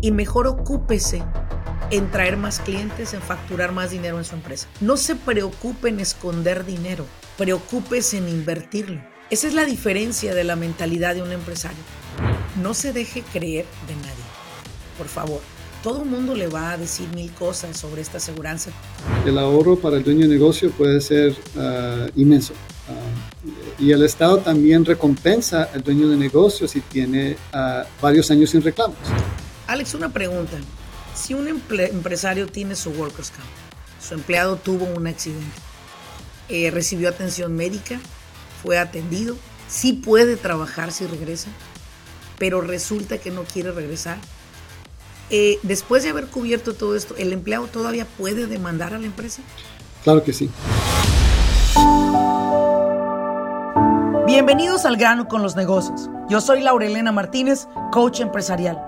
y mejor ocúpese en traer más clientes, en facturar más dinero en su empresa. No se preocupe en esconder dinero, preocúpese en invertirlo. Esa es la diferencia de la mentalidad de un empresario. No se deje creer de nadie. Por favor, todo el mundo le va a decir mil cosas sobre esta aseguranza. El ahorro para el dueño de negocio puede ser ah, inmenso. Ah, y el Estado también recompensa al dueño de negocio si tiene ah, varios años sin reclamos. Alex, una pregunta. Si un empresario tiene su Workers Camp, su empleado tuvo un accidente, eh, recibió atención médica, fue atendido, sí puede trabajar si regresa, pero resulta que no quiere regresar. Eh, después de haber cubierto todo esto, ¿el empleado todavía puede demandar a la empresa? Claro que sí. Bienvenidos al grano con los negocios. Yo soy Laurelena Martínez, coach empresarial.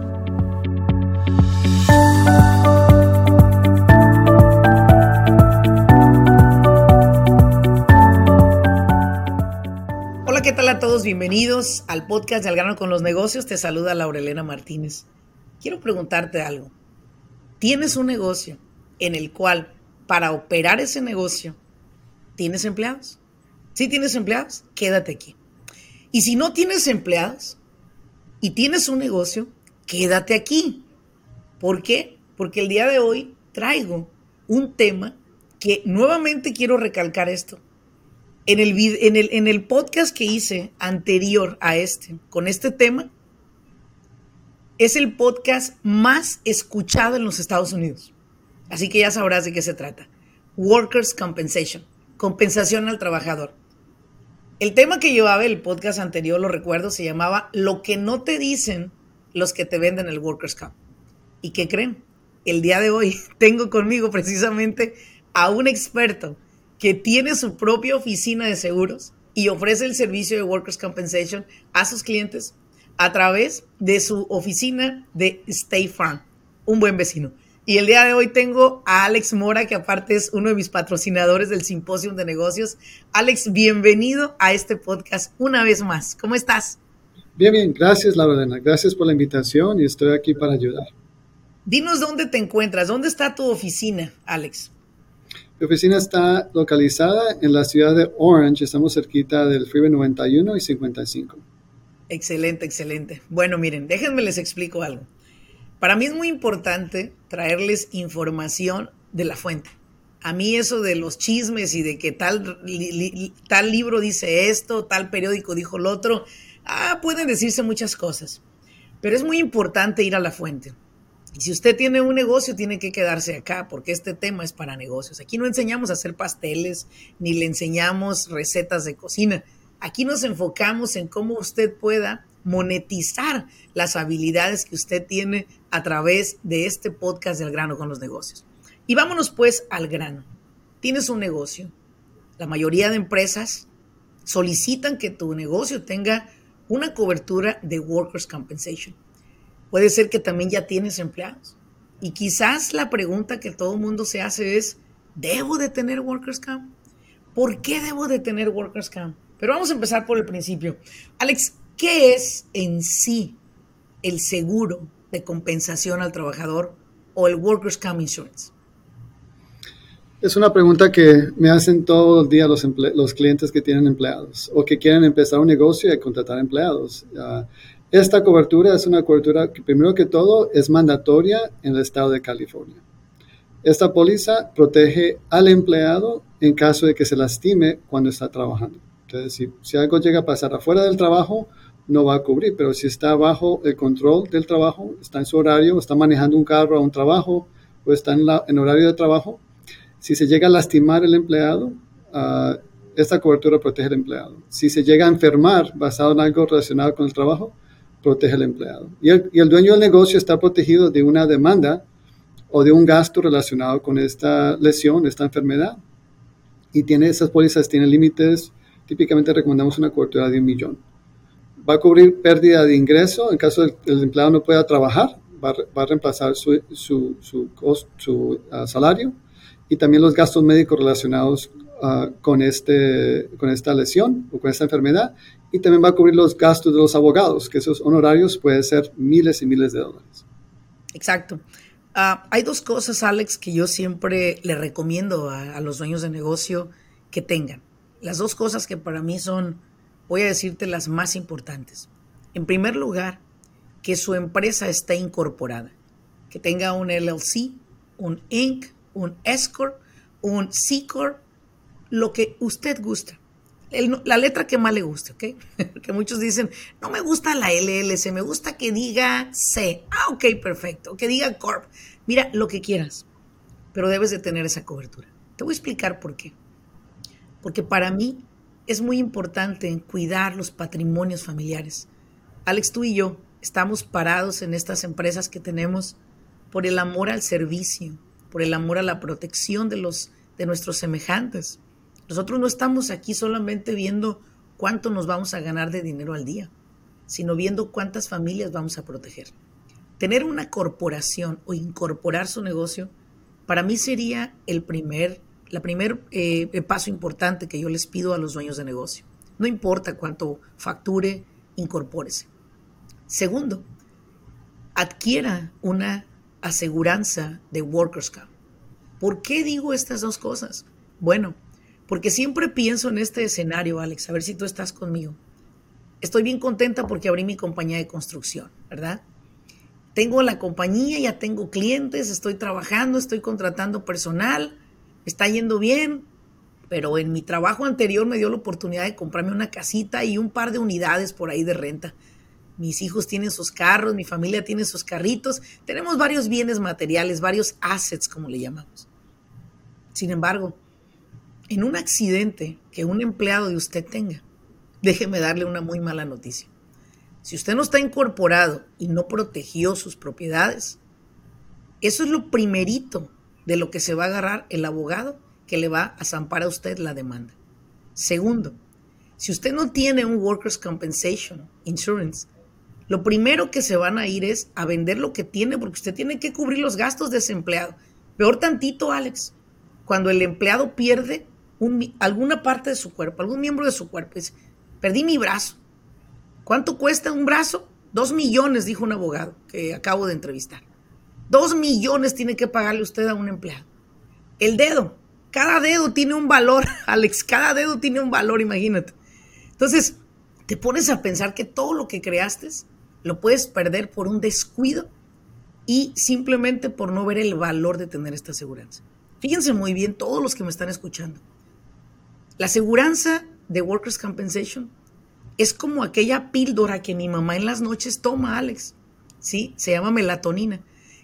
¿Qué tal a todos? Bienvenidos al podcast de Al grano con los negocios. Te saluda Laurelena Martínez. Quiero preguntarte algo. ¿Tienes un negocio en el cual para operar ese negocio tienes empleados? Si tienes empleados, quédate aquí. Y si no tienes empleados y tienes un negocio, quédate aquí. ¿Por qué? Porque el día de hoy traigo un tema que nuevamente quiero recalcar esto en el, en, el, en el podcast que hice anterior a este, con este tema, es el podcast más escuchado en los Estados Unidos. Así que ya sabrás de qué se trata. Workers' Compensation, compensación al trabajador. El tema que llevaba el podcast anterior, lo recuerdo, se llamaba Lo que no te dicen los que te venden el Workers' Comp. ¿Y qué creen? El día de hoy tengo conmigo precisamente a un experto que tiene su propia oficina de seguros y ofrece el servicio de Workers' Compensation a sus clientes a través de su oficina de State Farm, un buen vecino. Y el día de hoy tengo a Alex Mora, que aparte es uno de mis patrocinadores del Simposium de Negocios. Alex, bienvenido a este podcast una vez más. ¿Cómo estás? Bien, bien, gracias Laura Gracias por la invitación y estoy aquí para ayudar. Dinos dónde te encuentras, dónde está tu oficina, Alex. Mi oficina está localizada en la ciudad de Orange, estamos cerquita del Freeway 91 y 55. Excelente, excelente. Bueno, miren, déjenme les explico algo. Para mí es muy importante traerles información de la fuente. A mí eso de los chismes y de que tal, tal libro dice esto, tal periódico dijo lo otro, ah, pueden decirse muchas cosas. Pero es muy importante ir a la fuente. Y si usted tiene un negocio, tiene que quedarse acá, porque este tema es para negocios. Aquí no enseñamos a hacer pasteles, ni le enseñamos recetas de cocina. Aquí nos enfocamos en cómo usted pueda monetizar las habilidades que usted tiene a través de este podcast del grano con los negocios. Y vámonos pues al grano. Tienes un negocio. La mayoría de empresas solicitan que tu negocio tenga una cobertura de Workers' Compensation. Puede ser que también ya tienes empleados. Y quizás la pregunta que todo el mundo se hace es, ¿debo de tener Workers Camp? ¿Por qué debo de tener Workers Camp? Pero vamos a empezar por el principio. Alex, ¿qué es en sí el seguro de compensación al trabajador o el Workers Camp Insurance? Es una pregunta que me hacen todos los días los, los clientes que tienen empleados o que quieren empezar un negocio y contratar empleados. Esta cobertura es una cobertura que primero que todo es mandatoria en el estado de California. Esta póliza protege al empleado en caso de que se lastime cuando está trabajando. Entonces, si, algo llega a pasar afuera del trabajo, no va a cubrir, pero si está bajo el control del trabajo, está en su horario, está manejando un carro a un trabajo o está en, horario de trabajo, si se llega a lastimar el empleado, uh, esta cobertura protege al empleado. Si se llega a enfermar basado en algo relacionado con el trabajo, protege al empleado. Y el, dueño del negocio está protegido de una demanda o de un gasto relacionado con esta lesión, esta enfermedad. y tiene esas pólizas tienen límites, típicamente recomendamos una cobertura de un millón. Va a cubrir pérdida de ingreso en caso de que el empleado no pueda trabajar, va, a reemplazar su, su, su, ah, salario y también los gastos médicos relacionados ah, con, este, con esta lesión o con esta enfermedad y también va a cubrir los gastos de los abogados, que esos honorarios pueden ser miles y miles de dólares. Exacto. Ah, hay dos cosas, Alex, que yo siempre le recomiendo a, los dueños de negocio que tengan. Las dos cosas que para mí son, voy a decirte, las más importantes. En primer lugar, que su empresa esté incorporada, que tenga un LLC, un Inc., un S Corp, un C Corp, lo que usted gusta. La letra que más le guste, ¿ok? Porque muchos dicen, no me gusta la LLC, me gusta que diga C. Ah, ok, perfecto. Que diga Corp. Mira, lo que quieras, pero debes de tener esa cobertura. Te voy a explicar por qué. Porque para mí es muy importante cuidar los patrimonios familiares. Alex, tú y yo estamos parados en estas empresas que tenemos por el amor al servicio, por el amor a la protección de los de nuestros semejantes. Nosotros no estamos aquí solamente viendo cuánto nos vamos a ganar de dinero al día, sino viendo cuántas familias vamos a proteger. Tener una corporación o incorporar su negocio, para mí sería el primer, la primer eh, paso importante que yo les pido a los dueños de negocio. No importa cuánto facture, incorpórese. Segundo, adquiera una aseguranza de Workers' Comp. ¿Por qué digo estas dos cosas? Bueno, porque siempre pienso en este escenario, Alex, a ver si tú estás conmigo. Estoy bien contenta porque abrí mi compañía de construcción, ¿verdad? Tengo la compañía, ya tengo clientes, estoy trabajando, estoy contratando personal, está yendo bien, pero en mi trabajo anterior me dio la oportunidad de comprarme una casita y un par de unidades por ahí de renta mis hijos tienen sus carros, mi familia tiene sus carritos, tenemos varios bienes materiales, varios assets, como le llamamos. Sin embargo, en un accidente que un empleado de usted tenga, déjeme darle una muy mala noticia. Si usted no está incorporado y no protegió sus propiedades, eso es lo primerito de lo que se va a agarrar el abogado que le va a zampar a usted la demanda. Segundo, si usted no tiene un Workers' Compensation Insurance, lo primero que se van a ir es a vender lo que tiene, porque usted tiene que cubrir los gastos de ese empleado. Peor tantito, Alex, cuando el empleado pierde alguna parte de su cuerpo, algún miembro de su cuerpo. Dice, perdí mi brazo. ¿Cuánto cuesta un brazo? Dos millones, dijo un abogado que acabo de entrevistar. Dos millones tiene que pagarle usted a un empleado. El dedo, cada dedo tiene un valor, Alex, cada dedo tiene un valor, imagínate. Entonces, te pones a pensar que todo lo que creaste lo puedes perder por un descuido y simplemente por no ver el valor de tener esta aseguranza. Fíjense muy bien todos los que me están escuchando. La aseguranza de Workers' Compensation es como aquella píldora que mi mamá en las noches toma, Alex. Sí, se llama melatonina,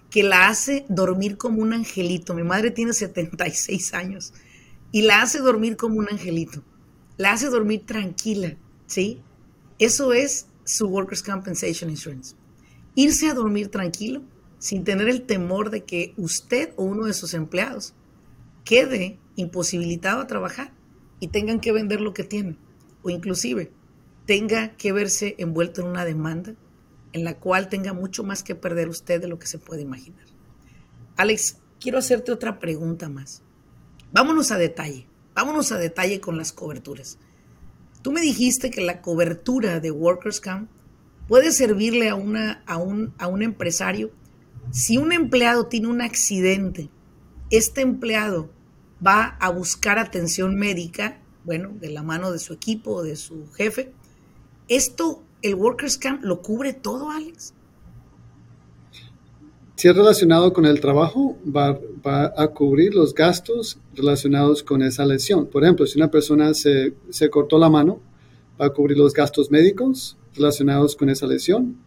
que la hace dormir como un angelito. Mi madre tiene 76 años y la hace dormir como un angelito. La hace dormir tranquila, ¿sí? Eso es su Workers' Compensation Insurance. Irse a dormir tranquilo, sin tener el temor de que usted o uno de sus empleados quede imposibilitado a trabajar y tengan que vender lo que tienen, o inclusive tenga que verse envuelto en una demanda en la cual tenga mucho más que perder usted de lo que se puede imaginar. Alex, quiero hacerte otra pregunta más. Vámonos a detalle, vámonos a detalle con las coberturas. Tú me dijiste que la cobertura de Workers Camp puede servirle a, una, a, un, a un empresario. Si un empleado tiene un accidente, este empleado va a buscar atención médica, bueno, de la mano de su equipo, de su jefe. ¿Esto, el Workers Camp, lo cubre todo, Alex? Si es relacionado con el trabajo, va, a cubrir los gastos relacionados con esa lesión. Por ejemplo, si una persona se, se cortó la mano, va a cubrir los gastos médicos relacionados con esa lesión,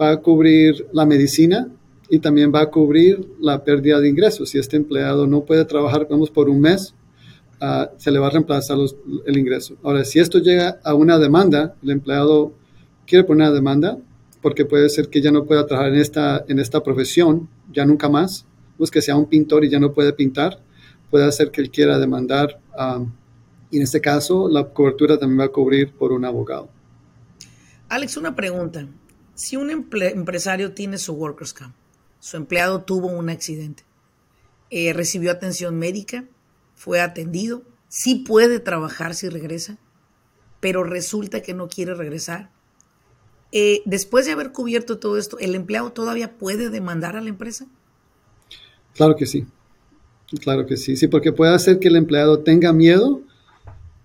va a cubrir la medicina y también va a cubrir la pérdida de ingresos. Si este empleado no puede trabajar, vamos, por un mes, ah, se le va a reemplazar el ingreso. Ahora, si esto llega a una demanda, el empleado quiere poner una demanda, porque puede ser que ya no pueda trabajar en esta, en esta profesión, ya nunca más, pues que sea un pintor y ya no puede pintar, puede hacer que él quiera demandar Y en este caso, la cobertura también va a cubrir por un abogado. Alex, una pregunta. Si un empresario tiene su Workers' Camp, su empleado tuvo un accidente, eh, recibió atención médica, fue atendido, sí puede trabajar si regresa, pero resulta que no quiere regresar. Eh, después de haber cubierto todo esto, ¿el empleado todavía puede demandar a la empresa? Claro que sí. Claro que sí. Sí, porque puede hacer que el empleado tenga miedo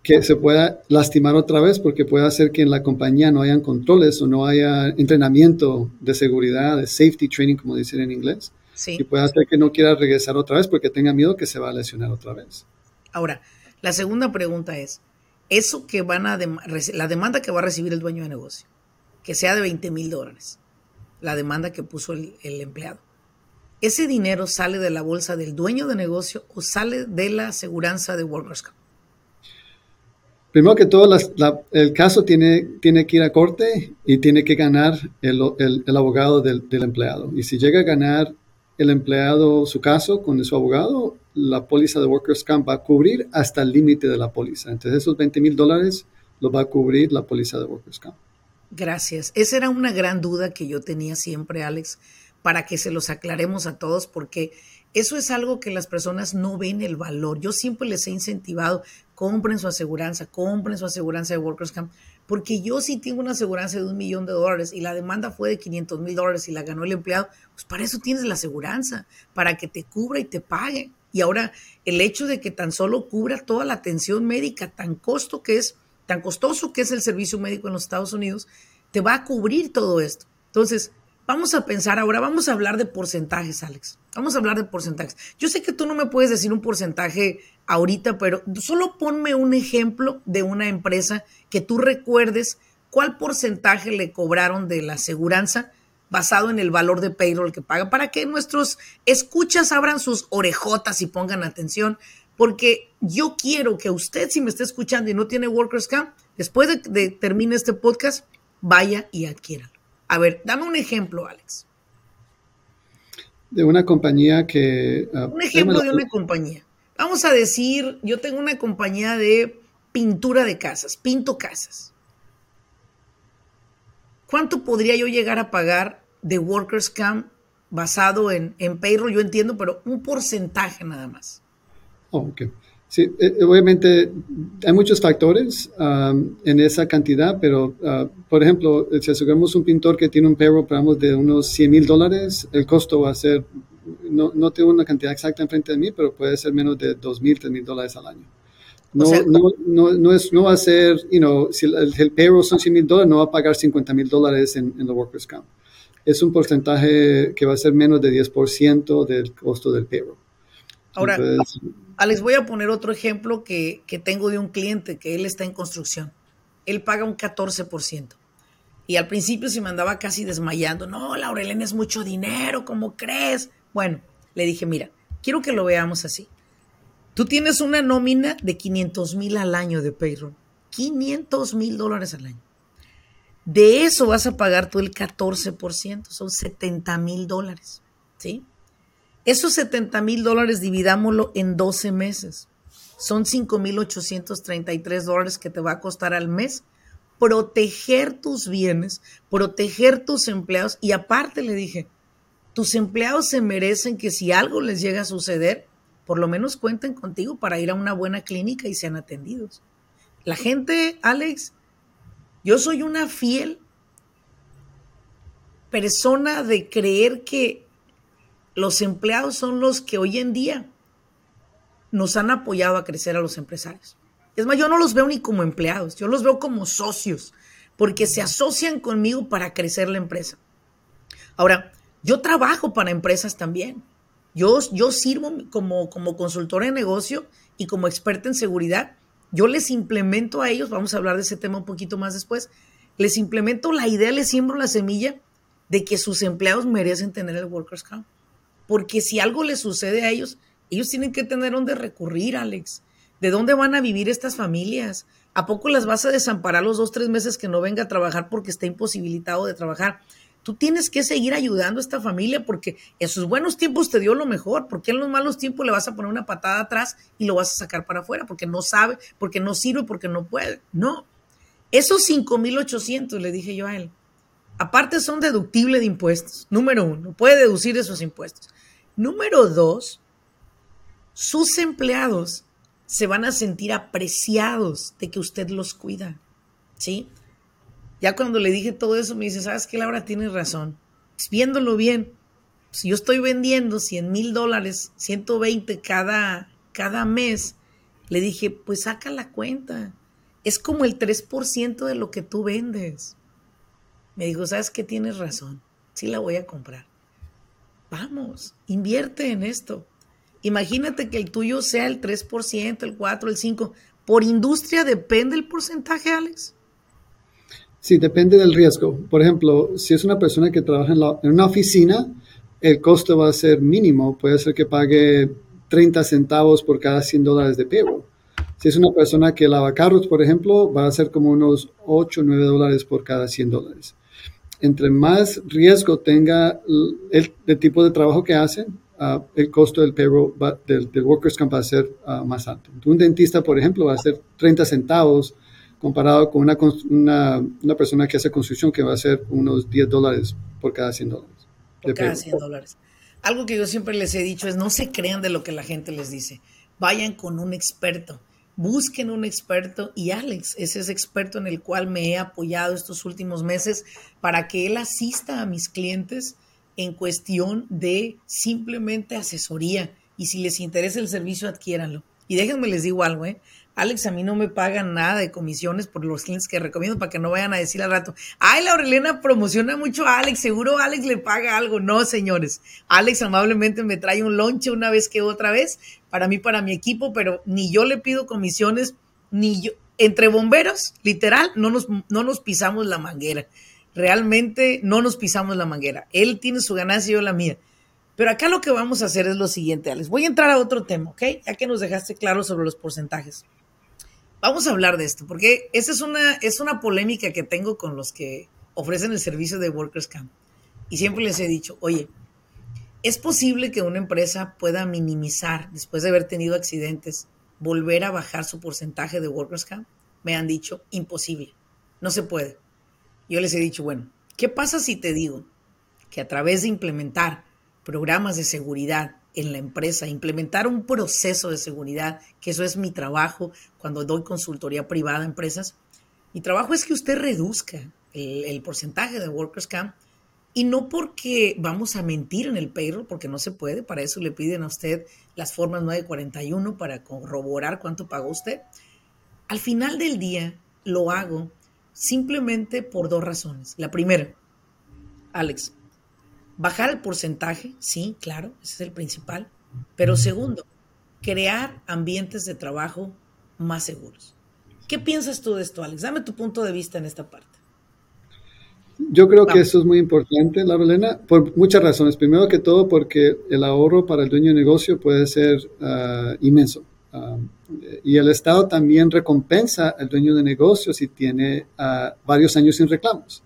que se pueda lastimar otra vez porque puede hacer que en la compañía no hayan controles o no haya entrenamiento de seguridad, de safety training, como dicen en inglés. Sí. Y puede hacer que no quiera regresar otra vez porque tenga miedo que se va a lesionar otra vez. Ahora, la segunda pregunta es, eso que van a, la demanda que va a recibir el dueño de negocio, que sea de 20 mil dólares, la demanda que puso el, el empleado, ¿ese dinero sale de la bolsa del dueño de negocio o sale de la aseguranza de Workers' Comp? Primero que todo, el caso tiene, tiene que ir a corte y tiene que ganar el, abogado del, empleado. Y si llega a ganar el empleado su caso con su abogado, la póliza de Workers' Camp va a cubrir hasta el límite de la póliza. Entonces, esos 20 mil dólares lo va a cubrir la póliza de Workers' Camp. Gracias. Esa era una gran duda que yo tenía siempre, Alex, para que se los aclaremos a todos, porque eso es algo que las personas no ven el valor. Yo siempre les he incentivado, compren su aseguranza, compren su aseguranza de Workers Camp, porque yo sí tengo una aseguranza de un millón de dólares y la demanda fue de 500 mil dólares y la ganó el empleado, pues para eso tienes la aseguranza, para que te cubra y te pague. Y ahora el hecho de que tan solo cubra toda la atención médica, tan costo que es, tan costoso que es el servicio médico en los Estados Unidos, te va a cubrir todo esto. Entonces, Vamos a pensar ahora, vamos a hablar de porcentajes, Alex. Vamos a hablar de porcentajes. Yo sé que tú no me puedes decir un porcentaje ahorita, pero solo ponme un ejemplo de una empresa que tú recuerdes cuál porcentaje le cobraron de la aseguranza basado en el valor de payroll que paga, para que nuestros escuchas abran sus orejotas y pongan atención, porque yo quiero que usted, si me está escuchando y no tiene Workers Camp, después de que termine este podcast, vaya y adquiera. A ver, dame un ejemplo, Alex. De una compañía que... Ah, un ejemplo de una compañía. Vamos a decir, yo tengo una compañía de pintura de casas, pinto casas. ¿Cuánto podría yo llegar a pagar de Workers Camp basado en, en payroll? Yo entiendo, pero un porcentaje nada más. Oh, ok. Sí, eh, eh, obviamente hay muchos factores um, en esa cantidad, pero uh, por ejemplo, si aseguramos un pintor que tiene un payroll, de unos 100 mil dólares, el costo va a ser, no, no, tengo una cantidad exacta enfrente de mí, pero puede ser menos de 2 mil, 3 mil dólares al año. No, no, no, no, es, no va a ser, you know, si el, payroll son 100 mil dólares, no va a pagar 50 mil dólares en, en el Workers' Camp. Es un porcentaje que va a ser menos de 10% del costo del payroll. Ahora, les voy a poner otro ejemplo que, tengo de un cliente que él está en construcción. Él paga un 14%. Y al principio se me andaba casi desmayando. No, Laurelena es mucho dinero, ¿cómo crees? Bueno, le dije, mira, quiero que lo veamos así. Tú tienes una nómina de 500 mil al año de payroll. 500 mil dólares al año. De eso vas a pagar tú el 14%, son 70 mil dólares. ¿Sí? Esos 70 mil dólares dividámoslo en 12 meses. Son 5.833 dólares que te va a costar al mes proteger tus bienes, proteger tus empleados. Y aparte le dije, tus empleados se merecen que si algo les llega a suceder, por lo menos cuenten contigo para ir a una buena clínica y sean atendidos. La gente, Alex, yo soy una fiel persona de creer que los empleados son los que hoy en día nos han apoyado a crecer a los empresarios. Es más, yo no los veo ni como empleados, yo los veo como socios, porque se asocian conmigo para crecer la empresa. Ahora, yo trabajo para empresas también. Yo, yo sirvo como, como consultora de negocio y como experta en seguridad. Yo les implemento a ellos, vamos a hablar de ese tema un poquito más después, les implemento la idea, les siembro la semilla de que sus empleados merecen tener el Workers' Camp. Porque si algo les sucede a ellos, ellos tienen que tener dónde recurrir, Alex. ¿De dónde van a vivir estas familias? ¿A poco las vas a desamparar los dos, tres meses que no venga a trabajar porque está imposibilitado de trabajar? Tú tienes que seguir ayudando a esta familia porque en sus buenos tiempos te dio lo mejor, porque en los malos tiempos le vas a poner una patada atrás y lo vas a sacar para afuera porque no sabe, porque no sirve, porque no puede. No. Esos 5.800, le dije yo a él, aparte son deductibles de impuestos. Número uno, puede deducir esos impuestos. Número dos, sus empleados se van a sentir apreciados de que usted los cuida. ¿Sí? Ya cuando le dije todo eso, me dice, ¿sabes qué, Laura? Tienes razón. Pues, viéndolo bien, si yo estoy vendiendo 100 mil dólares, 120 cada, cada mes, le dije, pues saca la cuenta. Es como el 3% de lo que tú vendes. Me dijo, ¿sabes qué? Tienes razón. Sí la voy a comprar. Vamos, invierte en esto. Imagínate que el tuyo sea el 3%, el 4%, el 5%. ¿Por industria depende el porcentaje, Alex? Sí, depende del riesgo. Por ejemplo, si es una persona que trabaja en, una oficina, el costo va a ser mínimo. Puede ser que pague 30 centavos por cada 100 dólares de payroll. Si es una persona que lava carros, por ejemplo, va a ser como unos 8 o 9 dólares por cada 100 dólares. Entre más riesgo tenga el, tipo de trabajo que hacen, uh, el costo del payroll del, workers comp va a ser uh, más alto. Un dentista, por ejemplo, va a ser 30 centavos comparado con una, una, una, persona que hace construcción que va a ser unos 10 dólares por cada 100 dólares. Por cada 100 dólares. Algo que yo siempre les he dicho es no se crean de lo que la gente les dice. Vayan con un experto. Busquen un experto y Alex es ese experto en el cual me he apoyado estos últimos meses para que él asista a mis clientes en cuestión de simplemente asesoría. Y si les interesa el servicio, adquiéranlo. Y déjenme les digo algo, ¿eh? Alex, a mí no me pagan nada de comisiones por los clientes que recomiendo para que no vayan a decir al rato, ay, la promociona mucho a Alex, seguro Alex le paga algo. No, señores, Alex amablemente me trae un lonche una vez que otra vez, para mí, para mi equipo, pero ni yo le pido comisiones, ni yo, entre bomberos, literal, no nos, no nos pisamos la manguera. Realmente no nos pisamos la manguera. Él tiene su ganancia y yo la mía. Pero acá lo que vamos a hacer es lo siguiente, Alex. Voy a entrar a otro tema, ¿ok? Ya que nos dejaste claro sobre los porcentajes. Vamos a hablar de esto, porque esa es una, es una polémica que tengo con los que ofrecen el servicio de Workers Camp. Y siempre les he dicho, oye, ¿es posible que una empresa pueda minimizar, después de haber tenido accidentes, volver a bajar su porcentaje de Workers Camp? Me han dicho, imposible, no se puede. Yo les he dicho, bueno, ¿qué pasa si te digo que a través de implementar programas de seguridad en la empresa, implementar un proceso de seguridad, que eso es mi trabajo cuando doy consultoría privada a empresas. Mi trabajo es que usted reduzca el, porcentaje de Workers Camp y no porque vamos a mentir en el payroll, porque no se puede, para eso le piden a usted las formas 941 para corroborar cuánto pagó usted. Al final del día lo hago simplemente por dos razones. La primera, Alex, Bajar el porcentaje, sí, claro, ese es el principal. Pero segundo, crear ambientes de trabajo más seguros. ¿Qué piensas tú de esto, Alex? Dame tu punto de vista en esta parte. Yo creo que eso es muy importante, Laura Elena, por muchas razones. Primero que todo, porque el ahorro para el dueño de negocio puede ser ah, inmenso. Ah, y el Estado también recompensa al dueño de negocio si tiene ah, varios años sin reclamos.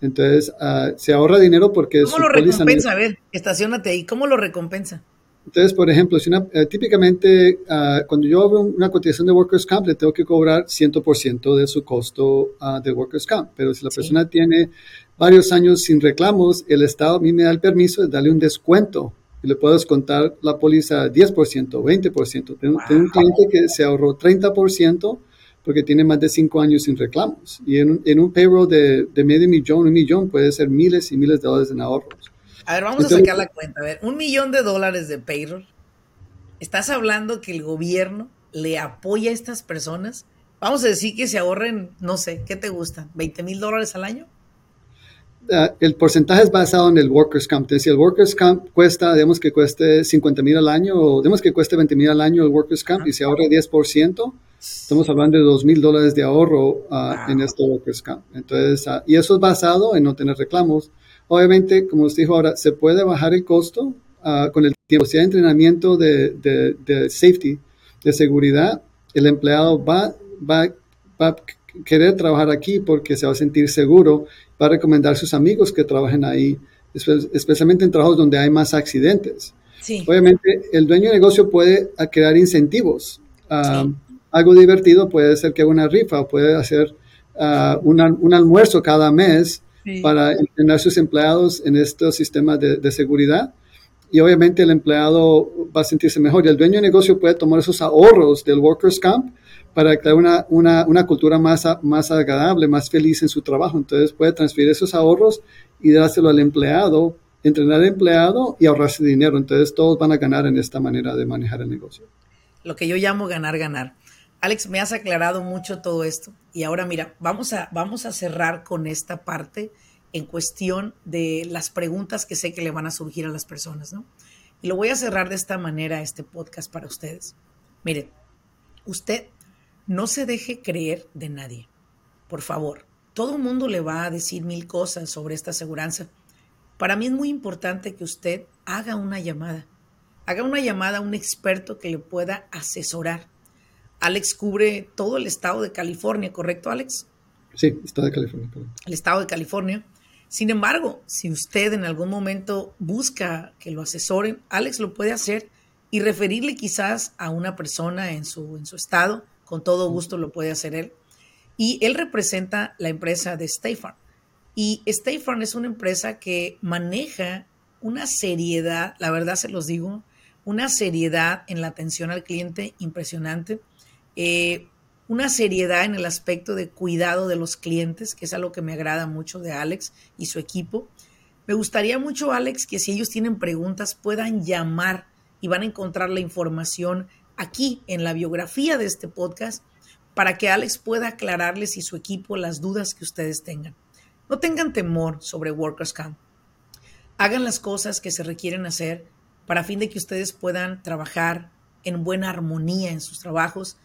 Entonces, uh, se ahorra dinero porque... ¿Cómo lo recompensa? A ver, estacionate ahí. ¿Cómo lo recompensa? Entonces, por ejemplo, si una, eh, típicamente uh, cuando yo hago una cotización de Workers' Comp, le tengo que cobrar 100% de su costo uh, de Workers' Comp. Pero si la persona tiene varios años sin reclamos, el Estado a mí me da el permiso de darle un descuento y le puedo descontar la póliza 10%, 20%. Tengo, tengo un cliente que se ahorró 30% porque tiene más de cinco años sin reclamos. Y en, en un payroll de, de, medio millón, un millón, puede ser miles y miles de dólares en ahorros. A ver, vamos a sacar la cuenta. A ver, un millón de dólares de payroll. ¿Estás hablando que el gobierno le apoya a estas personas? Vamos a decir que se ahorren, no sé, ¿qué te gusta? ¿20 mil dólares al año? Uh, el porcentaje es basado en el Workers' Comp. Si el Workers' Comp cuesta, digamos que cueste 50 mil al año, o digamos que cueste 20 mil al año el Workers' Comp y se ahorra 10%, Estamos hablando de dos mil dólares de ahorro ah, en este Workers Camp. Entonces, ah, y eso es basado en no tener reclamos. Obviamente, como usted dijo ahora, se puede bajar el costo ah, con el tiempo. Si hay entrenamiento de, de, de, safety, de seguridad, el empleado va, va, va querer trabajar aquí porque se va a sentir seguro, va a recomendar a sus amigos que trabajen ahí, especialmente en trabajos donde hay más accidentes. Obviamente, el dueño de negocio puede crear incentivos. Ah, algo divertido puede ser que haga una rifa o puede hacer uh, un almuerzo cada mes para entrenar a sus empleados en estos sistemas de, seguridad. Y obviamente el empleado va a sentirse mejor. Y el dueño de negocio puede tomar esos ahorros del Workers' Camp para crear una, una, una cultura más, más agradable, más feliz en su trabajo. Entonces puede transferir esos ahorros y dárselo al empleado entrenar al empleado y ahorrarse dinero. Entonces todos van a ganar en esta manera de manejar el negocio. Lo que yo llamo ganar, ganar. Alex, me has aclarado mucho todo esto y ahora mira, vamos a, vamos a cerrar con esta parte en cuestión de las preguntas que sé que le van a surgir a las personas, ¿no? Y lo voy a cerrar de esta manera, este podcast para ustedes. Miren, usted no se deje creer de nadie, por favor. Todo el mundo le va a decir mil cosas sobre esta aseguranza para mí es muy importante que usted haga una llamada. Haga una llamada a un experto que le pueda asesorar. Alex cubre todo el estado de California, ¿correcto, Alex? Sí, estado de California. El estado de California. Sin embargo, si usted en algún momento busca que lo asesoren, Alex lo puede hacer y referirle quizás a una persona en su, en su estado. Con todo gusto lo puede hacer él. Y él representa la empresa de State Farm. Y State Farm es una empresa que maneja una seriedad, la verdad se los digo, una seriedad en la atención al cliente impresionante, eh, una seriedad en el aspecto de cuidado de los clientes, que es algo que me agrada mucho de Alex y su equipo. Me gustaría mucho, Alex, que si ellos tienen preguntas puedan llamar y van a encontrar la información aquí en la biografía de este podcast para que Alex pueda aclararles y su equipo las dudas que ustedes tengan. No tengan temor sobre Workers Camp. Hagan las cosas que se requieren hacer para fin de que ustedes puedan trabajar en buena armonía en sus trabajos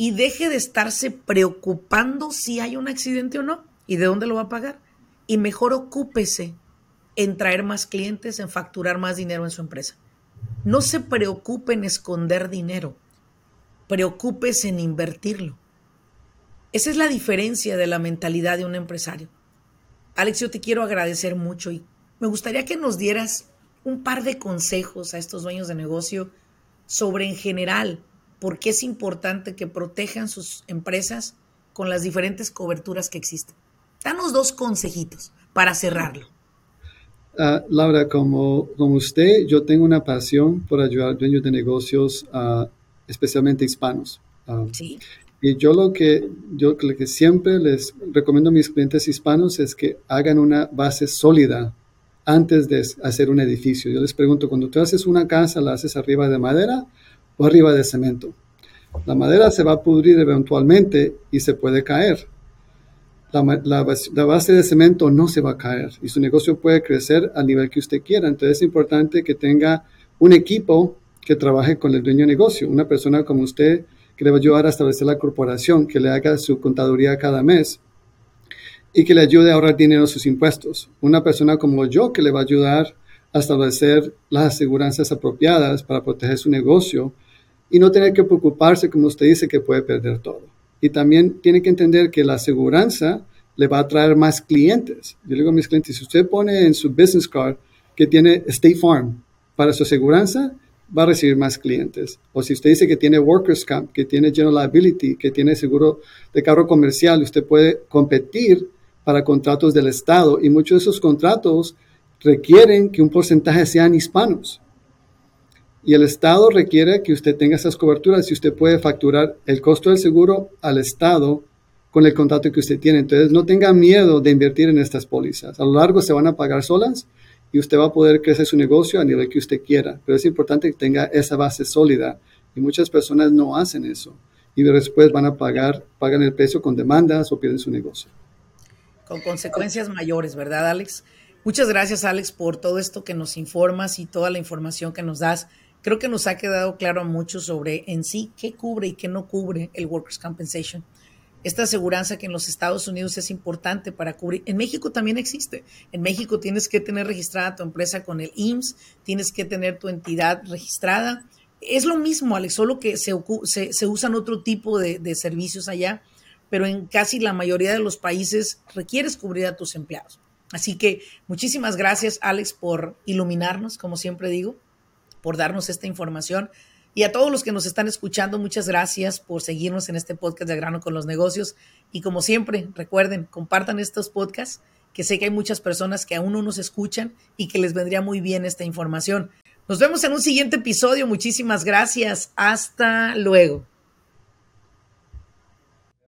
y deje de estarse preocupando si hay un accidente o no y de dónde lo va a pagar. Y mejor ocúpese en traer más clientes, en facturar más dinero en su empresa. No se preocupe en esconder dinero, preocúpese en invertirlo. Esa es la diferencia de la mentalidad de un empresario. Alex, yo te quiero agradecer mucho y me gustaría que nos dieras un par de consejos a estos dueños de negocio sobre en general por qué es importante que protejan sus empresas con las diferentes coberturas que existen. Danos dos consejitos para cerrarlo. Uh, Laura, como, como usted, yo tengo una pasión por ayudar a dueños de negocios, uh, especialmente hispanos. Uh, sí. Y yo lo que, yo lo que siempre les recomiendo a mis clientes hispanos es que hagan una base sólida antes de hacer un edificio. Yo les pregunto, cuando tú haces una casa, ¿la haces arriba de madera o arriba de cemento? La madera se va a pudrir eventualmente y se puede caer. La, la, base de cemento no se va a caer y su negocio puede crecer al nivel que usted quiera. Entonces es importante que tenga un equipo que trabaje con el dueño de negocio, una persona como usted que le va a ayudar a establecer la corporación, que le haga su contaduría cada mes y que le ayude a ahorrar dinero en sus impuestos. Una persona como yo que le va a ayudar a establecer las aseguranzas apropiadas para proteger su negocio y no tener que preocuparse, como usted dice, que puede perder todo. Y también tiene que entender que la aseguranza le va a traer más clientes. Yo le digo a mis clientes, si usted pone en su business card que tiene State Farm para su aseguranza, va a recibir más clientes. O si usted dice que tiene Workers Camp, que tiene General Liability, que tiene seguro de carro comercial, usted puede competir para contratos del Estado y muchos de esos contratos requieren que un porcentaje sean hispanos. Y el Estado requiere que usted tenga esas coberturas y usted puede facturar el costo del seguro al Estado con el contrato que usted tiene. Entonces, no tenga miedo de invertir en estas pólizas. A lo largo se van a pagar solas y usted va a poder crecer su negocio a nivel que usted quiera. Pero es importante que tenga esa base sólida y muchas personas no hacen eso y después van a pagar, pagan el precio con demandas o pierden su negocio. Con consecuencias mayores, ¿verdad, Alex? Muchas gracias, Alex, por todo esto que nos informas y toda la información que nos das. Creo que nos ha quedado claro mucho sobre en sí qué cubre y qué no cubre el Workers' Compensation esta aseguranza que en los Estados Unidos es importante para cubrir. En México también existe. En México tienes que tener registrada tu empresa con el IMSS, tienes que tener tu entidad registrada. Es lo mismo, Alex, solo que se, se, usan otro tipo de, servicios allá. pero en casi la mayoría de los países requieres cubrir a tus empleados. Así que muchísimas gracias, Alex, por iluminarnos, como siempre digo, por darnos esta información. Y a todos los que nos están escuchando, muchas gracias por seguirnos en este podcast de Grano con los Negocios. Y como siempre, recuerden, compartan estos podcasts, que sé que hay muchas personas que aún no nos escuchan y que les vendría muy bien esta información. Nos vemos en un siguiente episodio. Muchísimas gracias. Hasta luego.